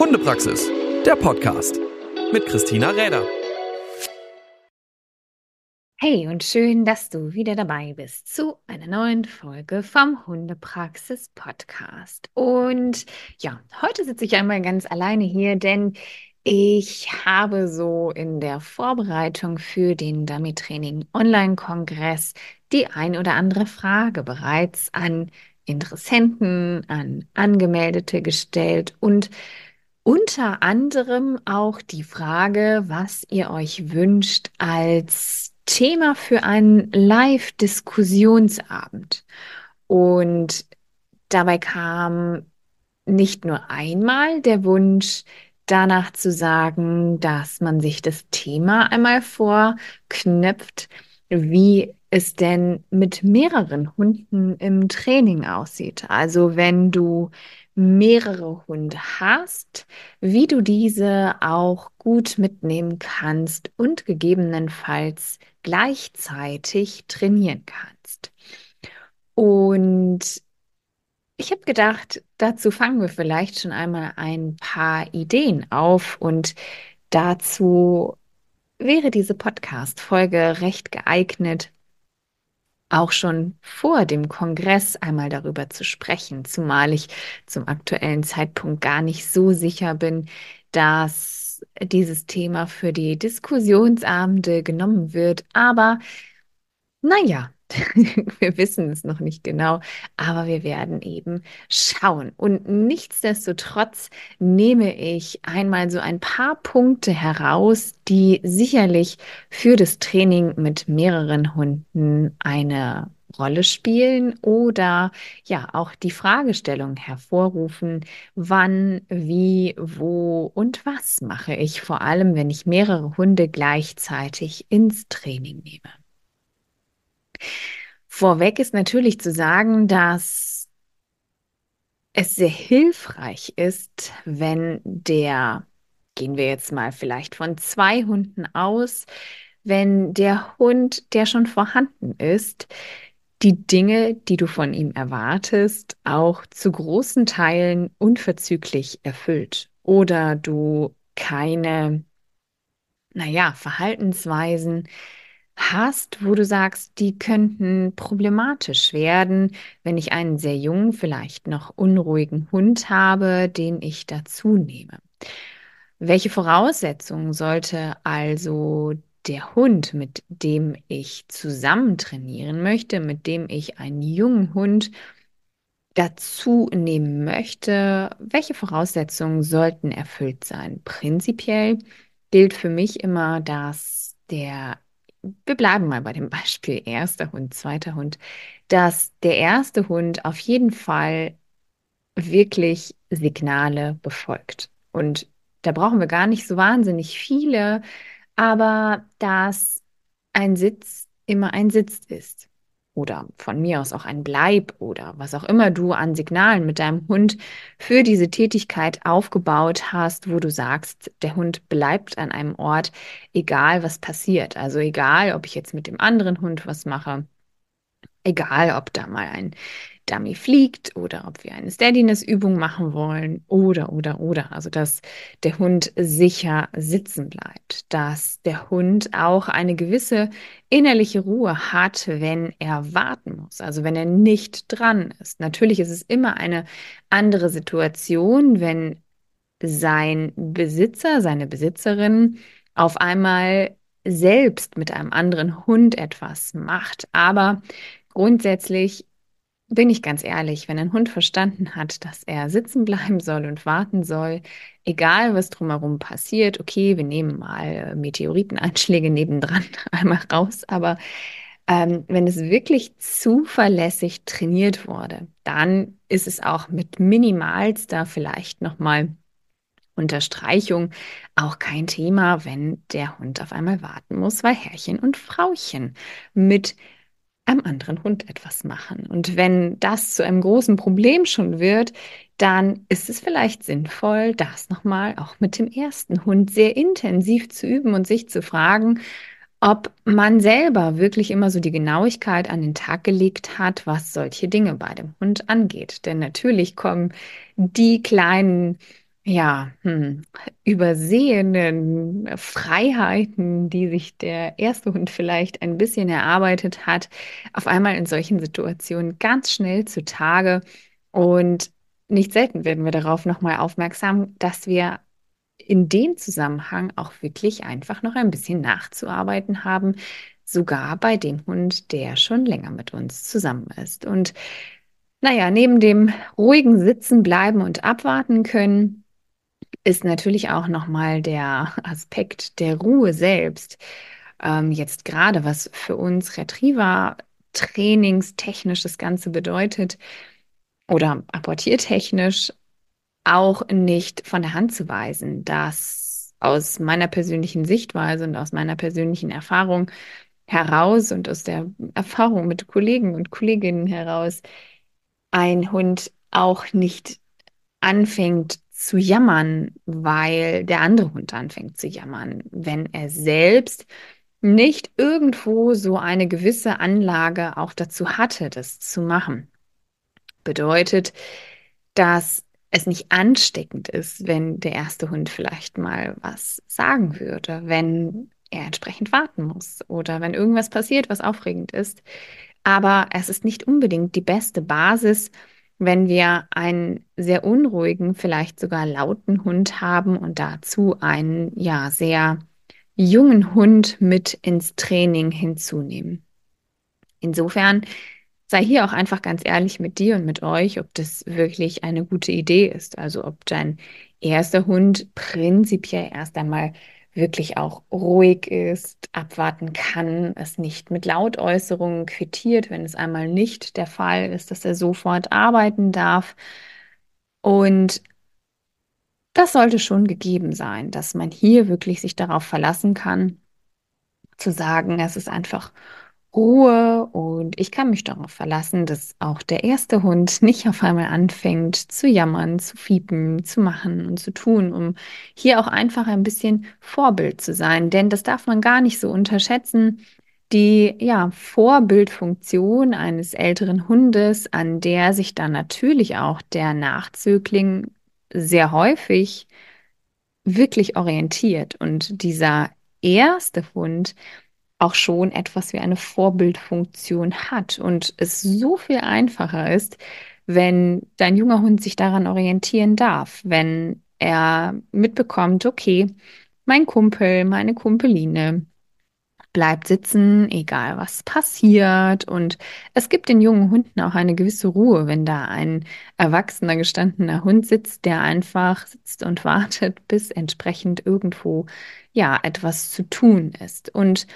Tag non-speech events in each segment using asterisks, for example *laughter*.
Hundepraxis, der Podcast mit Christina Räder. Hey und schön, dass du wieder dabei bist zu einer neuen Folge vom Hundepraxis Podcast. Und ja, heute sitze ich einmal ganz alleine hier, denn ich habe so in der Vorbereitung für den Dummy Training Online-Kongress die ein oder andere Frage bereits an Interessenten, an Angemeldete gestellt und unter anderem auch die Frage, was ihr euch wünscht als Thema für einen Live-Diskussionsabend. Und dabei kam nicht nur einmal der Wunsch, danach zu sagen, dass man sich das Thema einmal vorknüpft, wie es denn mit mehreren Hunden im Training aussieht. Also wenn du mehrere Hunde hast, wie du diese auch gut mitnehmen kannst und gegebenenfalls gleichzeitig trainieren kannst. Und ich habe gedacht, dazu fangen wir vielleicht schon einmal ein paar Ideen auf und dazu wäre diese Podcast-Folge recht geeignet, auch schon vor dem Kongress einmal darüber zu sprechen, zumal ich zum aktuellen Zeitpunkt gar nicht so sicher bin, dass dieses Thema für die Diskussionsabende genommen wird. Aber naja, *laughs* wir wissen es noch nicht genau, aber wir werden eben schauen. Und nichtsdestotrotz nehme ich einmal so ein paar Punkte heraus, die sicherlich für das Training mit mehreren Hunden eine Rolle spielen oder ja auch die Fragestellung hervorrufen, wann, wie, wo und was mache ich vor allem, wenn ich mehrere Hunde gleichzeitig ins Training nehme. Vorweg ist natürlich zu sagen, dass es sehr hilfreich ist, wenn der, gehen wir jetzt mal vielleicht von zwei Hunden aus, wenn der Hund, der schon vorhanden ist, die Dinge, die du von ihm erwartest, auch zu großen Teilen unverzüglich erfüllt. Oder du keine, naja, Verhaltensweisen hast, wo du sagst, die könnten problematisch werden, wenn ich einen sehr jungen, vielleicht noch unruhigen Hund habe, den ich dazu nehme. Welche Voraussetzungen sollte also der Hund, mit dem ich zusammen trainieren möchte, mit dem ich einen jungen Hund dazu nehmen möchte, welche Voraussetzungen sollten erfüllt sein? Prinzipiell gilt für mich immer, dass der wir bleiben mal bei dem *laughs* Beispiel erster Hund, zweiter Hund, dass der erste Hund auf jeden Fall wirklich Signale befolgt. Und da brauchen wir gar nicht so wahnsinnig viele, aber dass ein Sitz immer ein Sitz ist oder von mir aus auch ein Bleib oder was auch immer du an Signalen mit deinem Hund für diese Tätigkeit aufgebaut hast, wo du sagst, der Hund bleibt an einem Ort, egal was passiert. Also egal, ob ich jetzt mit dem anderen Hund was mache, egal, ob da mal ein Dummy fliegt oder ob wir eine Steadiness-Übung machen wollen oder, oder, oder. Also, dass der Hund sicher sitzen bleibt, dass der Hund auch eine gewisse innerliche Ruhe hat, wenn er warten muss, also wenn er nicht dran ist. Natürlich ist es immer eine andere Situation, wenn sein Besitzer, seine Besitzerin auf einmal selbst mit einem anderen Hund etwas macht. Aber grundsätzlich bin ich ganz ehrlich, wenn ein Hund verstanden hat, dass er sitzen bleiben soll und warten soll, egal was drumherum passiert, okay, wir nehmen mal Meteoriteneinschläge nebendran *laughs* einmal raus, aber ähm, wenn es wirklich zuverlässig trainiert wurde, dann ist es auch mit minimalster vielleicht nochmal Unterstreichung auch kein Thema, wenn der Hund auf einmal warten muss, weil Herrchen und Frauchen mit am anderen Hund etwas machen. Und wenn das zu einem großen Problem schon wird, dann ist es vielleicht sinnvoll, das nochmal auch mit dem ersten Hund sehr intensiv zu üben und sich zu fragen, ob man selber wirklich immer so die Genauigkeit an den Tag gelegt hat, was solche Dinge bei dem Hund angeht. Denn natürlich kommen die kleinen ja, hm, übersehenen Freiheiten, die sich der erste Hund vielleicht ein bisschen erarbeitet hat, auf einmal in solchen Situationen ganz schnell zutage. Und nicht selten werden wir darauf nochmal aufmerksam, dass wir in dem Zusammenhang auch wirklich einfach noch ein bisschen nachzuarbeiten haben, sogar bei dem Hund, der schon länger mit uns zusammen ist. Und naja, neben dem ruhigen Sitzen bleiben und abwarten können, ist natürlich auch nochmal der Aspekt der Ruhe selbst. Ähm, jetzt gerade, was für uns Retriever trainingstechnisch das Ganze bedeutet oder apportiertechnisch auch nicht von der Hand zu weisen, dass aus meiner persönlichen Sichtweise und aus meiner persönlichen Erfahrung heraus und aus der Erfahrung mit Kollegen und Kolleginnen heraus ein Hund auch nicht anfängt zu jammern, weil der andere Hund anfängt zu jammern, wenn er selbst nicht irgendwo so eine gewisse Anlage auch dazu hatte, das zu machen. Bedeutet, dass es nicht ansteckend ist, wenn der erste Hund vielleicht mal was sagen würde, wenn er entsprechend warten muss oder wenn irgendwas passiert, was aufregend ist. Aber es ist nicht unbedingt die beste Basis, wenn wir einen sehr unruhigen, vielleicht sogar lauten Hund haben und dazu einen ja sehr jungen Hund mit ins Training hinzunehmen. Insofern sei hier auch einfach ganz ehrlich mit dir und mit euch, ob das wirklich eine gute Idee ist. Also ob dein erster Hund prinzipiell erst einmal wirklich auch ruhig ist, abwarten kann, es nicht mit Lautäußerungen quittiert, wenn es einmal nicht der Fall ist, dass er sofort arbeiten darf. Und das sollte schon gegeben sein, dass man hier wirklich sich darauf verlassen kann, zu sagen, es ist einfach Ruhe und ich kann mich darauf verlassen, dass auch der erste Hund *laughs* nicht auf einmal anfängt zu jammern, zu fiepen, zu machen und zu tun, um hier auch einfach ein bisschen Vorbild zu sein. Denn das darf man gar nicht so unterschätzen. Die ja, Vorbildfunktion eines älteren Hundes, an der sich dann natürlich auch der Nachzögling sehr häufig wirklich orientiert. Und dieser erste Hund, auch schon etwas wie eine Vorbildfunktion hat und es so viel einfacher ist, wenn dein junger Hund sich daran orientieren darf, wenn er mitbekommt, okay, mein Kumpel, meine Kumpeline bleibt sitzen, egal was passiert. Und es gibt den jungen Hunden auch eine gewisse Ruhe, wenn da ein erwachsener, gestandener Hund sitzt, der einfach sitzt und *laughs* wartet, bis entsprechend irgendwo ja etwas zu tun ist. Und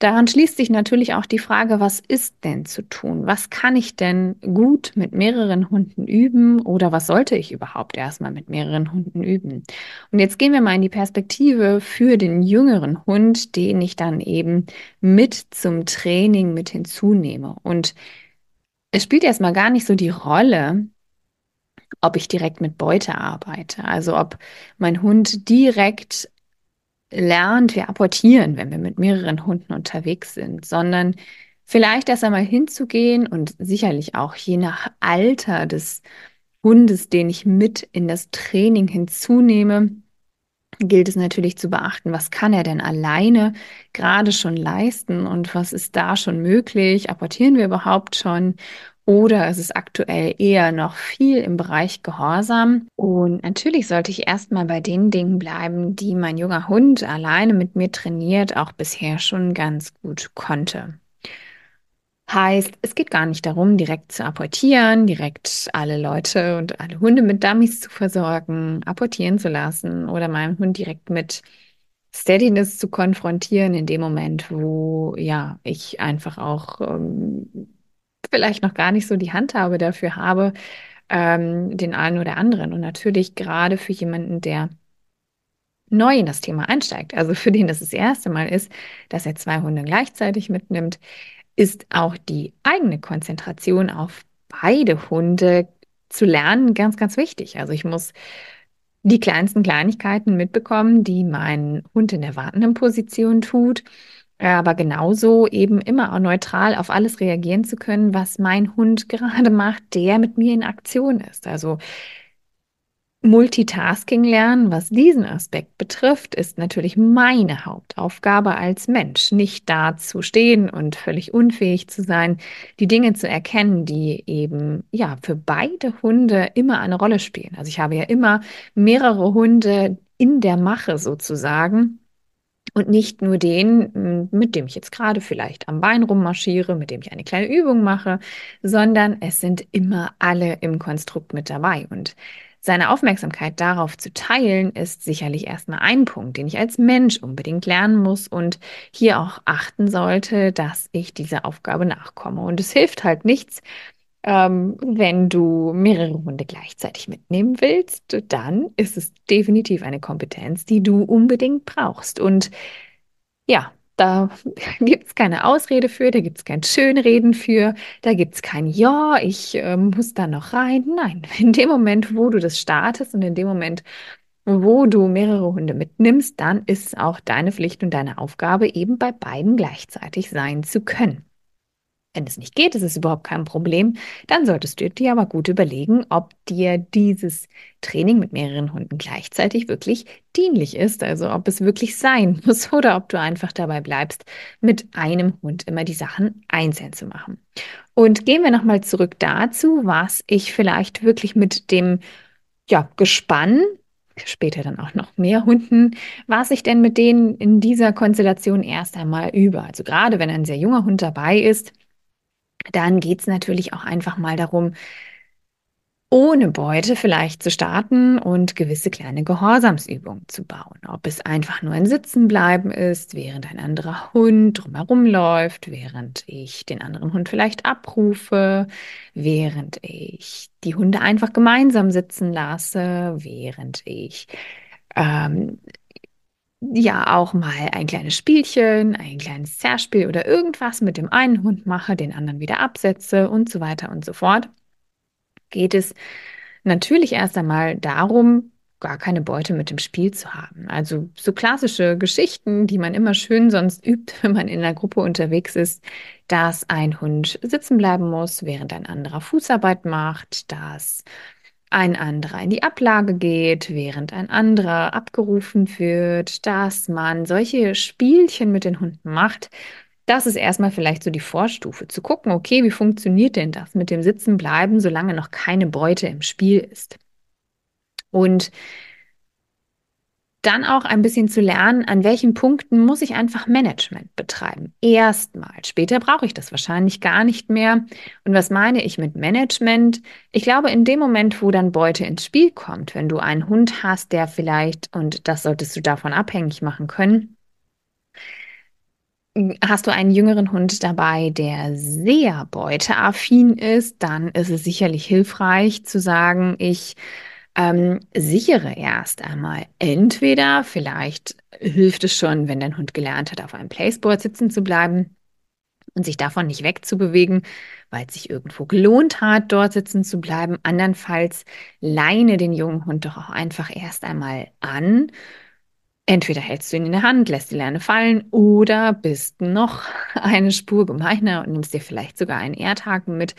Daran schließt sich natürlich auch die Frage, was ist denn zu tun? Was kann ich denn gut mit mehreren Hunden üben oder was sollte ich überhaupt erstmal mit mehreren Hunden üben? Und jetzt gehen wir mal in die Perspektive für den jüngeren Hund, den ich dann eben mit zum Training mit hinzunehme. Und es spielt erstmal gar nicht so die Rolle, ob ich direkt mit Beute arbeite, also ob mein Hund direkt lernt, wir apportieren, wenn wir mit mehreren Hunden unterwegs sind, sondern vielleicht erst einmal hinzugehen und sicherlich auch je nach Alter des Hundes, den ich mit in das Training hinzunehme, gilt es natürlich zu beachten, was kann er denn alleine gerade schon leisten und was ist da schon möglich? Apportieren wir überhaupt schon? Oder ist es aktuell eher noch viel im Bereich Gehorsam? Und natürlich sollte ich erstmal bei den Dingen bleiben, die mein junger Hund alleine mit mir trainiert, auch bisher schon ganz gut konnte. Heißt, es geht gar nicht darum, direkt zu apportieren, direkt alle Leute und alle Hunde mit Dummies zu versorgen, apportieren zu lassen oder meinen Hund direkt mit Steadiness zu konfrontieren in dem Moment, wo ja ich einfach auch ähm, vielleicht noch gar nicht so die Handhabe dafür habe, ähm, den einen oder anderen. Und natürlich gerade für jemanden, der neu in das Thema einsteigt, also für den das das erste Mal ist, dass er zwei Hunde gleichzeitig mitnimmt, ist auch die eigene Konzentration auf beide Hunde zu lernen ganz, ganz wichtig. Also ich muss die kleinsten Kleinigkeiten mitbekommen, die mein Hund in der wartenden Position tut aber genauso eben immer auch neutral auf alles reagieren zu können, was mein Hund *laughs* gerade macht, der mit mir in Aktion ist. Also Multitasking lernen, was diesen Aspekt betrifft, ist natürlich meine Hauptaufgabe als Mensch, nicht da zu stehen und völlig unfähig zu sein, die Dinge zu erkennen, die eben ja für beide Hunde immer eine Rolle spielen. Also ich habe ja immer mehrere Hunde in der Mache sozusagen und nicht nur den, mit dem ich jetzt gerade vielleicht am Bein rummarschiere, mit dem ich eine kleine Übung mache, sondern es sind immer alle im Konstrukt mit dabei. Und seine Aufmerksamkeit darauf zu teilen, ist sicherlich erstmal ein Punkt, den ich als Mensch unbedingt lernen muss und hier auch achten sollte, dass ich dieser Aufgabe nachkomme. Und es hilft halt nichts, ähm, wenn du mehrere Hunde gleichzeitig mitnehmen willst, dann ist es definitiv eine Kompetenz, die du unbedingt brauchst. Und ja, da *laughs* gibt es keine Ausrede für, da gibt es kein Schönreden für, da gibt es kein Ja, ich äh, muss da noch rein. Nein, *laughs* in dem Moment, wo du das startest und in dem Moment, wo du mehrere Hunde mitnimmst, dann ist es auch deine Pflicht und deine Aufgabe, eben bei beiden gleichzeitig sein zu können. Wenn es nicht geht, ist es überhaupt kein Problem. Dann solltest du dir aber gut überlegen, ob dir dieses Training mit mehreren Hunden gleichzeitig wirklich dienlich ist. Also ob es wirklich sein *laughs* muss oder ob du einfach dabei bleibst, mit einem Hund immer die Sachen einzeln zu machen. Und gehen wir nochmal zurück dazu, was ich vielleicht wirklich mit dem ja, Gespann später dann auch noch mehr Hunden, was ich denn mit denen in dieser Konstellation erst einmal über. Also gerade wenn ein sehr junger Hund dabei ist, dann geht es natürlich auch einfach mal darum, ohne Beute vielleicht zu starten und gewisse kleine Gehorsamsübungen zu bauen. Ob es einfach nur ein Sitzenbleiben ist, während ein anderer Hund drumherum läuft, während ich den anderen Hund vielleicht abrufe, während ich die Hunde einfach gemeinsam sitzen lasse, während ich ähm, ja auch mal ein kleines Spielchen, ein kleines Zerspiel oder irgendwas mit dem einen Hund mache, den anderen wieder absetze und so weiter und so fort, geht es natürlich erst einmal darum, gar keine Beute mit dem Spiel zu haben. Also so klassische Geschichten, die man immer schön sonst übt, *laughs* wenn man in einer Gruppe unterwegs ist, dass ein Hund sitzen bleiben muss, während ein anderer Fußarbeit macht, dass ein anderer in die Ablage geht, während ein anderer abgerufen wird, dass man solche Spielchen mit den Hunden macht. Das ist erstmal vielleicht so die Vorstufe, zu gucken, okay, wie funktioniert denn das mit dem Sitzen bleiben, solange noch keine Beute im Spiel ist. Und dann auch ein bisschen zu lernen, an welchen Punkten muss ich einfach Management betreiben. Erstmal. Später brauche ich das wahrscheinlich gar nicht mehr. Und was meine ich mit Management? Ich glaube, in dem Moment, wo dann Beute ins Spiel kommt, wenn du einen Hund hast, der vielleicht, und das solltest du davon abhängig machen können, Hast du einen jüngeren Hund dabei, der sehr beuteaffin ist, dann ist es sicherlich hilfreich zu sagen, ich ähm, sichere erst einmal. Entweder vielleicht hilft es schon, wenn dein Hund gelernt hat, auf einem Placeboard sitzen zu bleiben und sich davon nicht wegzubewegen, weil es sich irgendwo gelohnt hat, dort sitzen zu bleiben. Andernfalls leine den jungen Hund doch auch einfach erst einmal an. Entweder hältst du ihn in der Hand, lässt die Leine fallen oder bist noch *laughs* eine Spur gemeiner und nimmst dir vielleicht sogar einen Erdhaken mit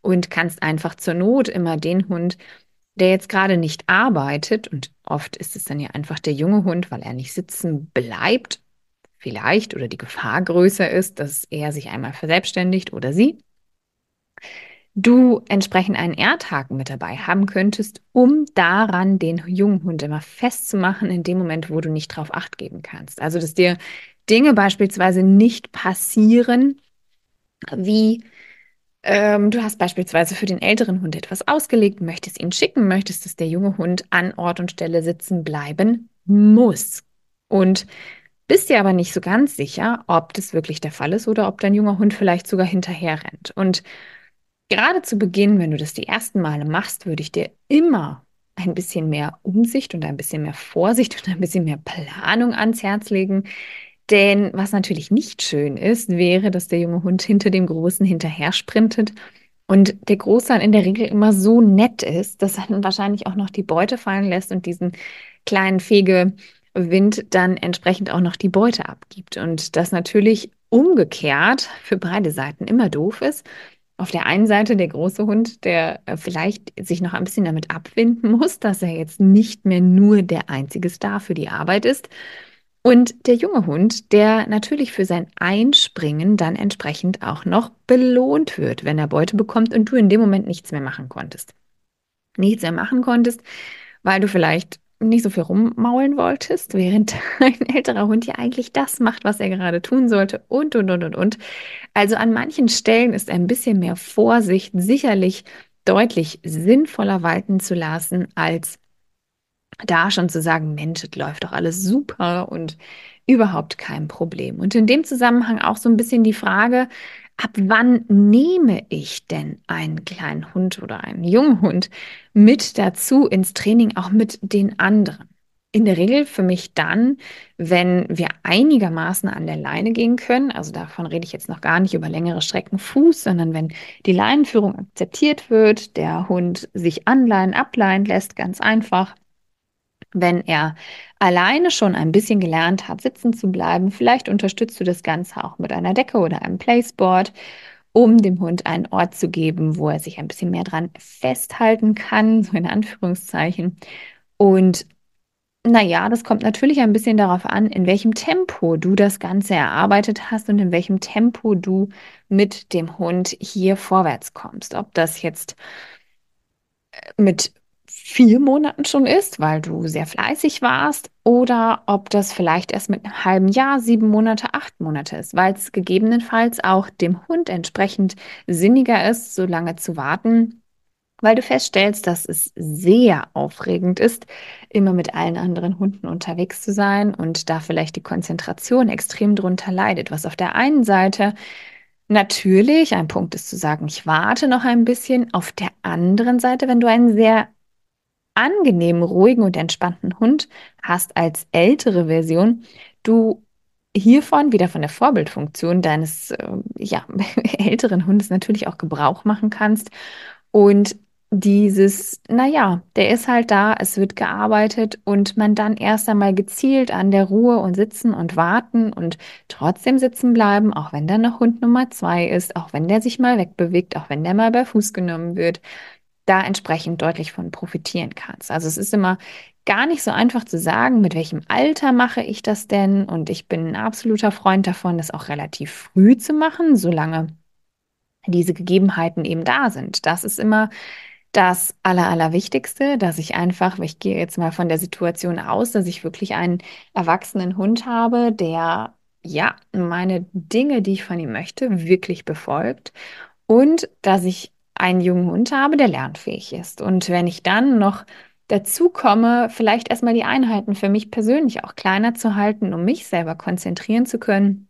und kannst einfach zur Not immer den Hund der jetzt gerade nicht arbeitet, und oft ist es dann ja einfach der junge Hund, weil er nicht sitzen bleibt, vielleicht oder die Gefahr größer ist, dass er sich einmal verselbstständigt oder sie, du entsprechend einen Erdhaken mit dabei haben könntest, um daran den jungen Hund immer festzumachen in dem Moment, wo du nicht drauf acht geben kannst. Also, dass dir Dinge beispielsweise nicht passieren, wie ähm, du hast beispielsweise für den älteren Hund etwas ausgelegt, möchtest ihn schicken, möchtest, dass der junge Hund an Ort und Stelle sitzen bleiben muss. Und bist dir aber nicht so ganz sicher, ob das wirklich der Fall ist oder ob dein junger Hund vielleicht sogar hinterher rennt. Und gerade zu Beginn, wenn du das die ersten Male machst, würde ich dir immer ein bisschen mehr Umsicht und ein bisschen mehr Vorsicht *laughs* und ein bisschen mehr Planung ans Herz legen, denn was natürlich nicht schön ist, wäre, dass der junge Hund hinter dem Großen hinterher sprintet und der Große dann in der Regel immer so nett ist, dass er dann wahrscheinlich auch noch die Beute fallen lässt und diesen kleinen Fegewind dann entsprechend auch noch die Beute abgibt. Und das natürlich umgekehrt für beide Seiten immer doof ist. auf der einen Seite der große Hund, der äh, vielleicht sich noch ein bisschen damit abwinden muss, dass er jetzt nicht mehr nur der einzige Star für die Arbeit ist. Und der junge Hund, der natürlich für sein Einspringen dann entsprechend auch noch belohnt wird, wenn er Beute bekommt und du in dem Moment nichts mehr machen konntest. Nichts mehr machen konntest, weil du vielleicht nicht so viel rummaulen wolltest, während *laughs* ein älterer Hund ja eigentlich das macht, was er gerade tun sollte und, und, und, und, und. Also an manchen Stellen ist ein bisschen mehr Vorsicht sicherlich deutlich sinnvoller walten zu lassen, als da schon zu sagen, Mensch, es läuft doch alles super und überhaupt kein Problem. Und in dem Zusammenhang auch so ein bisschen die Frage, ab wann nehme ich denn einen kleinen Hund oder einen jungen Hund mit dazu ins Training, auch mit den anderen? In der Regel für mich dann, wenn wir einigermaßen an der Leine gehen können. Also davon rede ich jetzt noch gar nicht über längere Strecken Fuß, sondern wenn die Leinenführung akzeptiert wird, der Hund sich anleihen, ableihen lässt, ganz einfach wenn er alleine schon ein bisschen gelernt hat, sitzen zu bleiben, vielleicht unterstützt du das Ganze auch mit einer Decke oder einem Placeboard, um dem Hund einen Ort zu geben, wo er sich ein bisschen mehr dran festhalten kann, so in Anführungszeichen. Und naja, das kommt natürlich ein bisschen darauf an, in welchem Tempo du das Ganze erarbeitet hast und in welchem Tempo du mit dem Hund hier vorwärts kommst. Ob das jetzt mit vier Monaten schon ist, weil du sehr fleißig warst, oder ob das vielleicht erst mit einem halben Jahr, sieben Monate, acht Monate ist, weil es gegebenenfalls auch dem Hund entsprechend sinniger ist, so lange zu warten, weil du feststellst, dass es sehr aufregend ist, immer mit allen anderen Hunden unterwegs zu sein und da vielleicht die Konzentration extrem drunter leidet, was auf der einen Seite Natürlich, ein Punkt ist zu sagen, ich warte noch ein bisschen. Auf der anderen Seite, wenn du einen sehr angenehmen, ruhigen und entspannten Hund hast als ältere Version, du hiervon wieder von der Vorbildfunktion deines äh, ja, *laughs* älteren Hundes natürlich auch Gebrauch machen kannst. Und dieses, naja, der ist halt da, es wird gearbeitet und man dann erst einmal gezielt an der Ruhe und sitzen und warten und trotzdem sitzen bleiben, auch wenn dann noch Hund Nummer zwei ist, auch wenn der sich mal wegbewegt, auch wenn der mal bei Fuß genommen wird da entsprechend deutlich von profitieren kannst. Also es ist immer gar nicht so einfach zu sagen, mit welchem Alter mache ich das denn? Und ich bin ein absoluter Freund davon, das auch relativ früh zu machen, solange diese Gegebenheiten eben da sind. Das ist immer das Aller, Allerwichtigste, dass ich einfach, ich gehe jetzt mal von der Situation aus, dass ich wirklich einen erwachsenen Hund habe, der ja meine Dinge, die ich von ihm möchte, wirklich befolgt und dass ich einen jungen Hund habe, der lernfähig ist. Und wenn ich dann noch dazu komme, vielleicht erstmal die Einheiten für mich persönlich auch kleiner zu halten, um mich selber konzentrieren zu können,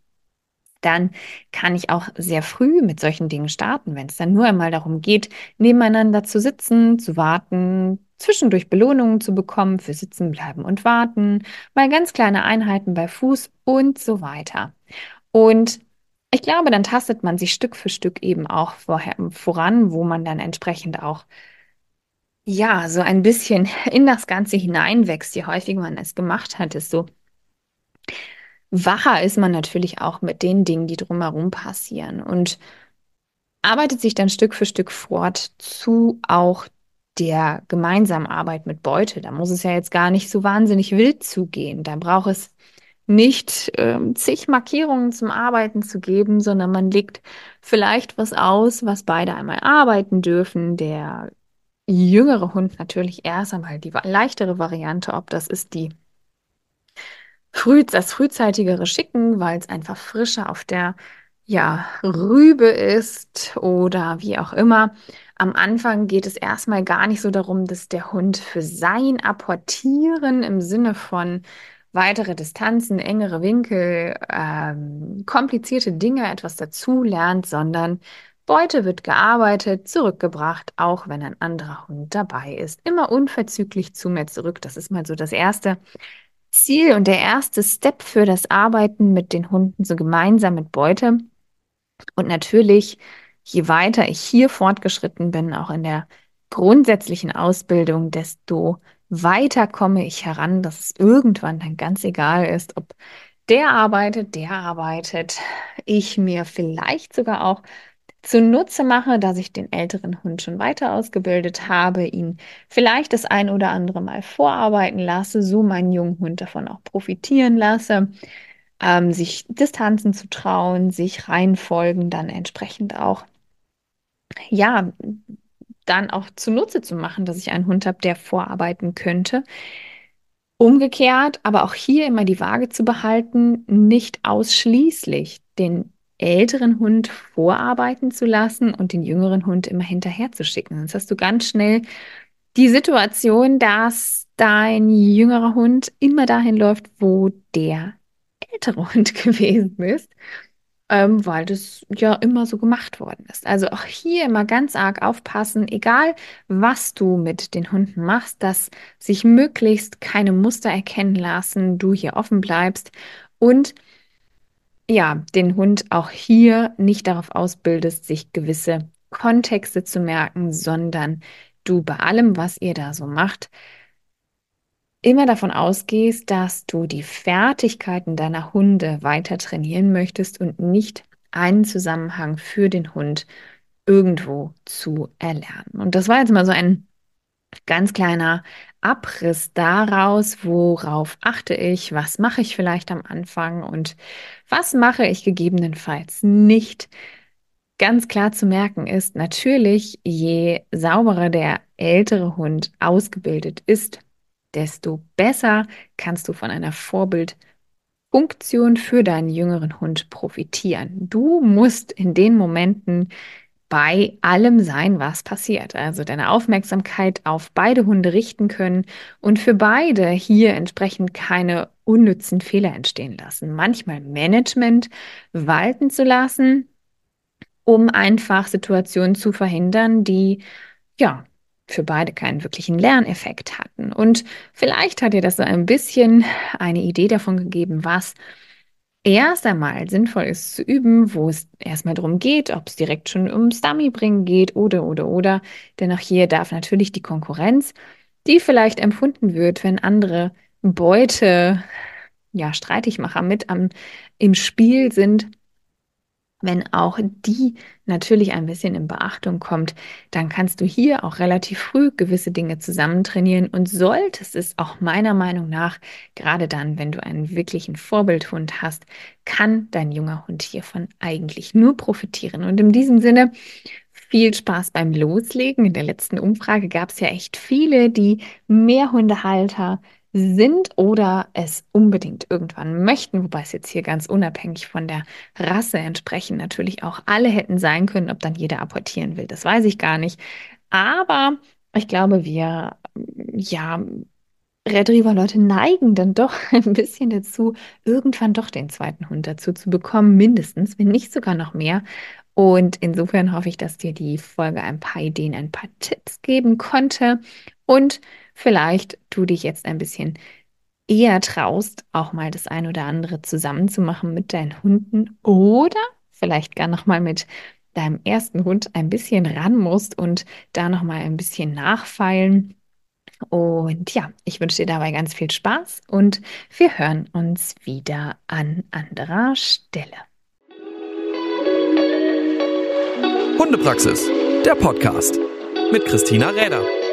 dann kann ich auch sehr früh mit solchen Dingen starten, wenn es dann nur einmal darum geht, nebeneinander zu sitzen, zu warten, zwischendurch Belohnungen zu bekommen für Sitzen bleiben und warten, mal ganz kleine Einheiten bei Fuß und so weiter. Und ich glaube, dann tastet man sich Stück für Stück eben auch voran, wo man dann entsprechend auch ja, so ein bisschen in das Ganze hineinwächst. Je häufiger man es gemacht hat, desto wacher ist man natürlich auch mit den Dingen, die drumherum passieren und arbeitet sich dann Stück für Stück fort zu auch der gemeinsamen Arbeit mit Beute. Da muss es ja jetzt gar nicht so wahnsinnig wild zugehen. Da braucht es nicht ähm, zig Markierungen zum Arbeiten zu geben, sondern man legt vielleicht was aus, was beide einmal arbeiten dürfen. Der jüngere Hund natürlich erst einmal die leichtere Variante, ob das ist die früh, das frühzeitigere Schicken, weil es einfach frischer auf der ja, Rübe ist oder wie auch immer. Am Anfang geht es erstmal gar nicht so darum, dass der Hund für sein Apportieren im Sinne von weitere Distanzen, engere Winkel, ähm, komplizierte Dinge etwas dazu lernt, sondern Beute wird gearbeitet, zurückgebracht, auch wenn ein anderer Hund dabei ist. Immer unverzüglich zu mir zurück. Das ist mal so das erste Ziel und der erste Step für das Arbeiten mit den Hunden so gemeinsam mit Beute. Und natürlich, je weiter ich hier fortgeschritten bin, auch in der grundsätzlichen Ausbildung, desto weiter komme ich heran, dass es irgendwann dann ganz egal ist, ob der arbeitet, der arbeitet, ich mir vielleicht sogar auch zunutze mache, dass ich den älteren Hund schon weiter ausgebildet habe, ihn vielleicht das ein oder andere Mal vorarbeiten lasse, so meinen jungen Hund davon auch profitieren lasse, ähm, sich Distanzen zu trauen, sich Reihenfolgen dann entsprechend auch, ja, dann auch zunutze zu machen, dass ich einen Hund habe, der vorarbeiten könnte. Umgekehrt, aber auch hier immer die Waage zu behalten, nicht ausschließlich den älteren Hund vorarbeiten zu lassen und den jüngeren Hund immer hinterher zu schicken. Sonst hast du ganz schnell die Situation, dass dein jüngerer Hund immer dahin läuft, wo der ältere *laughs* Hund gewesen ist ähm, weil das ja immer so gemacht worden ist. Also auch hier immer ganz arg aufpassen, egal was du mit den Hunden machst, dass sich möglichst keine Muster erkennen lassen, du hier offen bleibst und ja, den Hund auch hier nicht darauf ausbildest, sich gewisse Kontexte zu merken, sondern du bei allem, was ihr da so macht, immer davon ausgehst, dass du die Fertigkeiten deiner Hunde weiter trainieren möchtest und nicht einen Zusammenhang für den Hund irgendwo zu erlernen. Und das war jetzt mal so ein ganz kleiner Abriss daraus, worauf achte ich, was mache ich vielleicht am Anfang und was mache ich gegebenenfalls nicht. Ganz klar zu merken ist natürlich, je sauberer der ältere Hund ausgebildet ist, desto besser kannst du von einer Vorbildfunktion für deinen jüngeren Hund profitieren. Du musst in den Momenten bei allem sein, was passiert. Also deine Aufmerksamkeit auf beide Hunde richten können und für beide hier entsprechend keine unnützen Fehler entstehen lassen. Manchmal Management walten zu lassen, um einfach Situationen zu verhindern, die ja für beide keinen wirklichen Lerneffekt hatten. Und vielleicht hat dir das so ein bisschen eine Idee davon gegeben, was erst einmal sinnvoll ist zu üben, wo es erstmal darum geht, ob es direkt schon ums Dummy bringen geht oder, oder, oder. Denn auch hier darf natürlich die Konkurrenz, die vielleicht empfunden wird, wenn andere Beute, ja, Streitigmacher mit am, im Spiel sind, wenn auch die natürlich ein bisschen in Beachtung kommt, dann kannst du hier auch relativ früh gewisse Dinge zusammen trainieren und solltest es auch meiner Meinung nach, gerade dann, wenn du einen wirklichen Vorbildhund hast, kann dein junger Hund hiervon eigentlich nur profitieren. Und in diesem Sinne, viel Spaß beim Loslegen. In der letzten Umfrage gab es ja echt viele, die mehr Hundehalter sind oder es unbedingt irgendwann möchten, wobei es jetzt hier ganz unabhängig von der Rasse entsprechend natürlich auch alle hätten sein können, ob dann jeder apportieren will, das weiß ich gar nicht. Aber ich glaube, wir, ja, Retriever-Leute neigen dann doch *laughs* ein bisschen dazu, irgendwann doch den zweiten Hund dazu zu bekommen, mindestens, wenn nicht sogar noch mehr. Und insofern hoffe ich, dass dir die Folge ein paar Ideen, ein paar Tipps geben konnte und vielleicht du dich jetzt ein bisschen eher traust, auch mal das ein oder andere zusammen zu machen mit deinen Hunden oder vielleicht gar noch mal mit deinem ersten Hund ein bisschen ran musst und da noch mal ein bisschen nachfeilen. Und ja, ich wünsche dir dabei ganz viel Spaß und wir hören uns wieder an anderer Stelle. Hundepraxis, der Podcast mit Christina Räder.